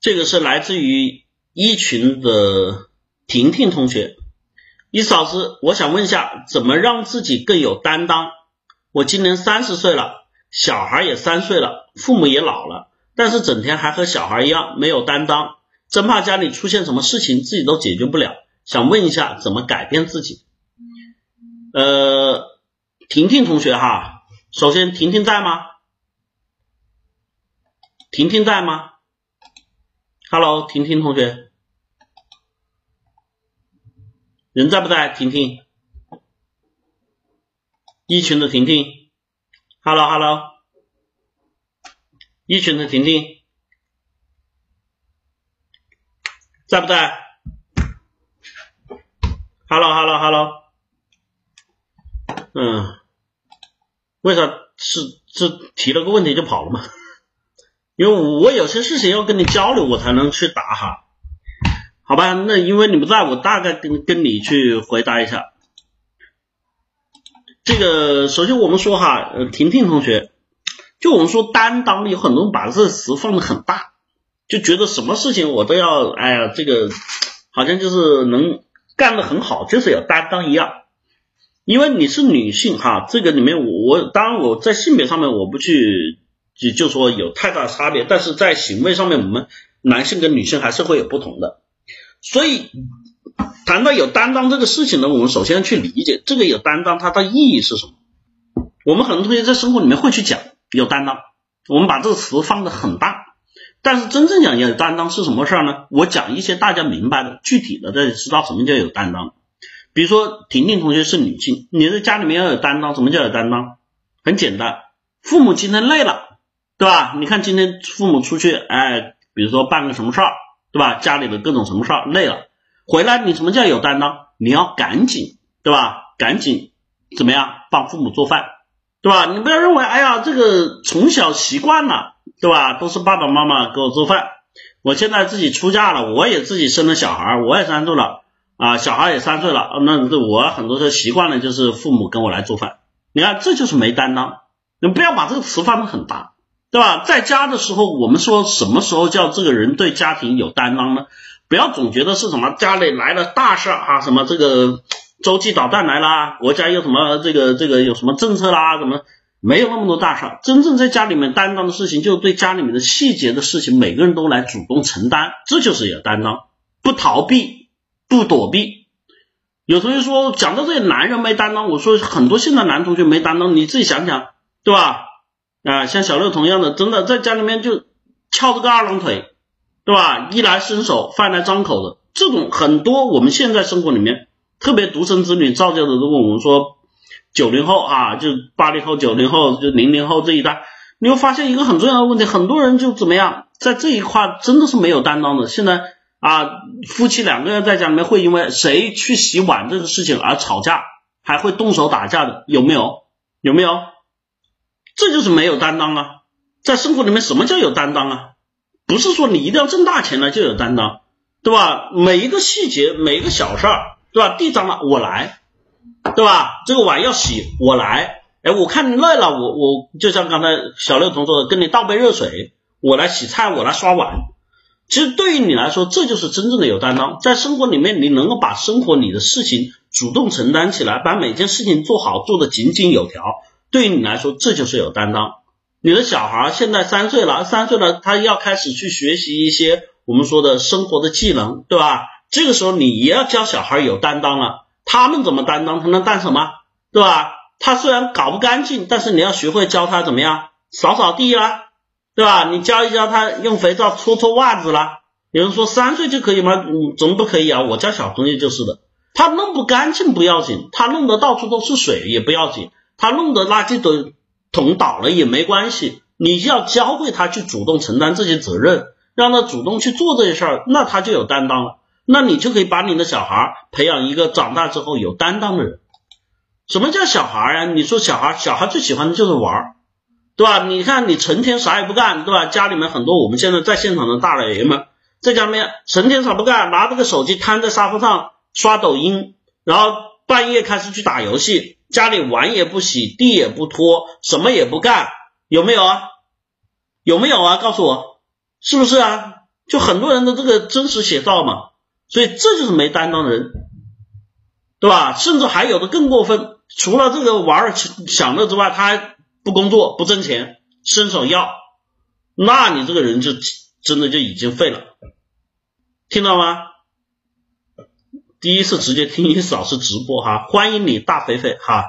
这个是来自于一群的婷婷同学，一嫂子，我想问一下，怎么让自己更有担当？我今年三十岁了，小孩也三岁了，父母也老了，但是整天还和小孩一样没有担当，真怕家里出现什么事情自己都解决不了，想问一下怎么改变自己？呃，婷婷同学哈，首先婷婷在吗？婷婷在吗？Hello，婷婷同学，人在不在？婷婷，一群的婷婷，Hello，Hello，一群的婷婷，在不在？Hello，Hello，Hello，嗯，为啥是这提了个问题就跑了嘛？因为我有些事情要跟你交流，我才能去答哈，好吧？那因为你不在，我大概跟跟你去回答一下。这个首先我们说哈，婷婷同学，就我们说担当，有很多人把这个词放的很大，就觉得什么事情我都要，哎呀，这个好像就是能干的很好，就是有担当一样。因为你是女性哈，这个里面我当然我在性别上面我不去。就就说有太大差别，但是在行为上面，我们男性跟女性还是会有不同的。所以谈到有担当这个事情呢，我们首先要去理解这个有担当它的意义是什么。我们很多同学在生活里面会去讲有担当，我们把这个词放的很大，但是真正讲有担当是什么事儿呢？我讲一些大家明白的、具体的，大家知道什么叫有担当。比如说婷婷同学是女性，你在家里面要有担当，什么叫有担当？很简单，父母今天累了。对吧？你看今天父母出去，哎，比如说办个什么事儿，对吧？家里的各种什么事儿累了，回来你什么叫有担当？你要赶紧，对吧？赶紧怎么样帮父母做饭，对吧？你不要认为，哎呀，这个从小习惯了，对吧？都是爸爸妈妈给我做饭，我现在自己出嫁了，我也自己生了小孩，我也三岁了啊，小孩也三岁了，那这我很多时候习惯了就是父母跟我来做饭，你看这就是没担当，你不要把这个词放的很大。对吧？在家的时候，我们说什么时候叫这个人对家庭有担当呢？不要总觉得是什么家里来了大事啊，什么这个洲际导弹来啦，国家有什么这个这个有什么政策啦，什么没有那么多大事。真正在家里面担当的事情，就是对家里面的细节的事情，每个人都来主动承担，这就是有担当，不逃避，不躲避。有同学说讲到这些男人没担当，我说很多现在男同学没担当，你自己想想，对吧？啊，像小六同样的，真的在家里面就翘着个二郎腿，对吧？衣来伸手，饭来张口的这种很多，我们现在生活里面特别独生子女造就的。如果我们说九零后啊，就八零后、九零后、就零零后这一代，你会发现一个很重要的问题，很多人就怎么样，在这一块真的是没有担当的。现在啊，夫妻两个人在家里面会因为谁去洗碗这个事情而吵架，还会动手打架的，有没有？有没有？这就是没有担当啊！在生活里面，什么叫有担当啊？不是说你一定要挣大钱了就有担当，对吧？每一个细节，每一个小事儿，对吧？地脏了我来，对吧？这个碗要洗我来，哎，我看你累了，我我就像刚才小六同说的，跟你倒杯热水，我来洗菜，我来刷碗。其实对于你来说，这就是真正的有担当。在生活里面，你能够把生活里的事情主动承担起来，把每件事情做好，做得井井有条。对于你来说，这就是有担当。你的小孩现在三岁了，三岁了，他要开始去学习一些我们说的生活的技能，对吧？这个时候你也要教小孩有担当了。他们怎么担当？他能干什么？对吧？他虽然搞不干净，但是你要学会教他怎么样扫扫地啦，对吧？你教一教他用肥皂搓搓袜子啦。有人说三岁就可以吗？嗯，怎么不可以啊？我家小朋友就是的，他弄不干净不要紧，他弄得到处都是水也不要紧。他弄得垃圾桶桶倒了也没关系，你要教会他去主动承担这些责任，让他主动去做这些事儿，那他就有担当了。那你就可以把你的小孩培养一个长大之后有担当的人。什么叫小孩啊？你说小孩，小孩最喜欢的就是玩，对吧？你看你成天啥也不干，对吧？家里面很多我们现在在现场的大老爷们，在家里面成天啥不干，拿着个手机瘫在沙发上刷抖音，然后半夜开始去打游戏。家里碗也不洗，地也不拖，什么也不干，有没有啊？有没有啊？告诉我，是不是啊？就很多人的这个真实写照嘛，所以这就是没担当的人，对吧？甚至还有的更过分，除了这个玩儿享乐之外，他还不工作不挣钱，伸手要，那你这个人就真的就已经废了，听到吗？第一次直接听易思老师直播哈，欢迎你大肥肥哈，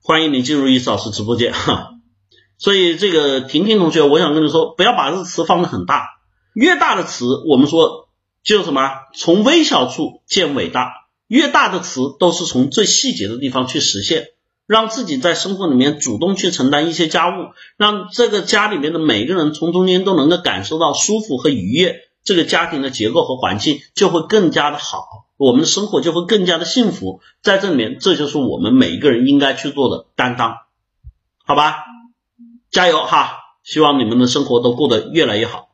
欢迎你进入易思老师直播间哈。所以这个婷婷同学，我想跟你说，不要把这个词放的很大。越大的词，我们说就什么，从微小处见伟大。越大的词，都是从最细节的地方去实现，让自己在生活里面主动去承担一些家务，让这个家里面的每个人从中间都能够感受到舒服和愉悦，这个家庭的结构和环境就会更加的好，我们的生活就会更加的幸福。在这里面，这就是我们每一个人应该去做的担当，好吧？加油哈！希望你们的生活都过得越来越好。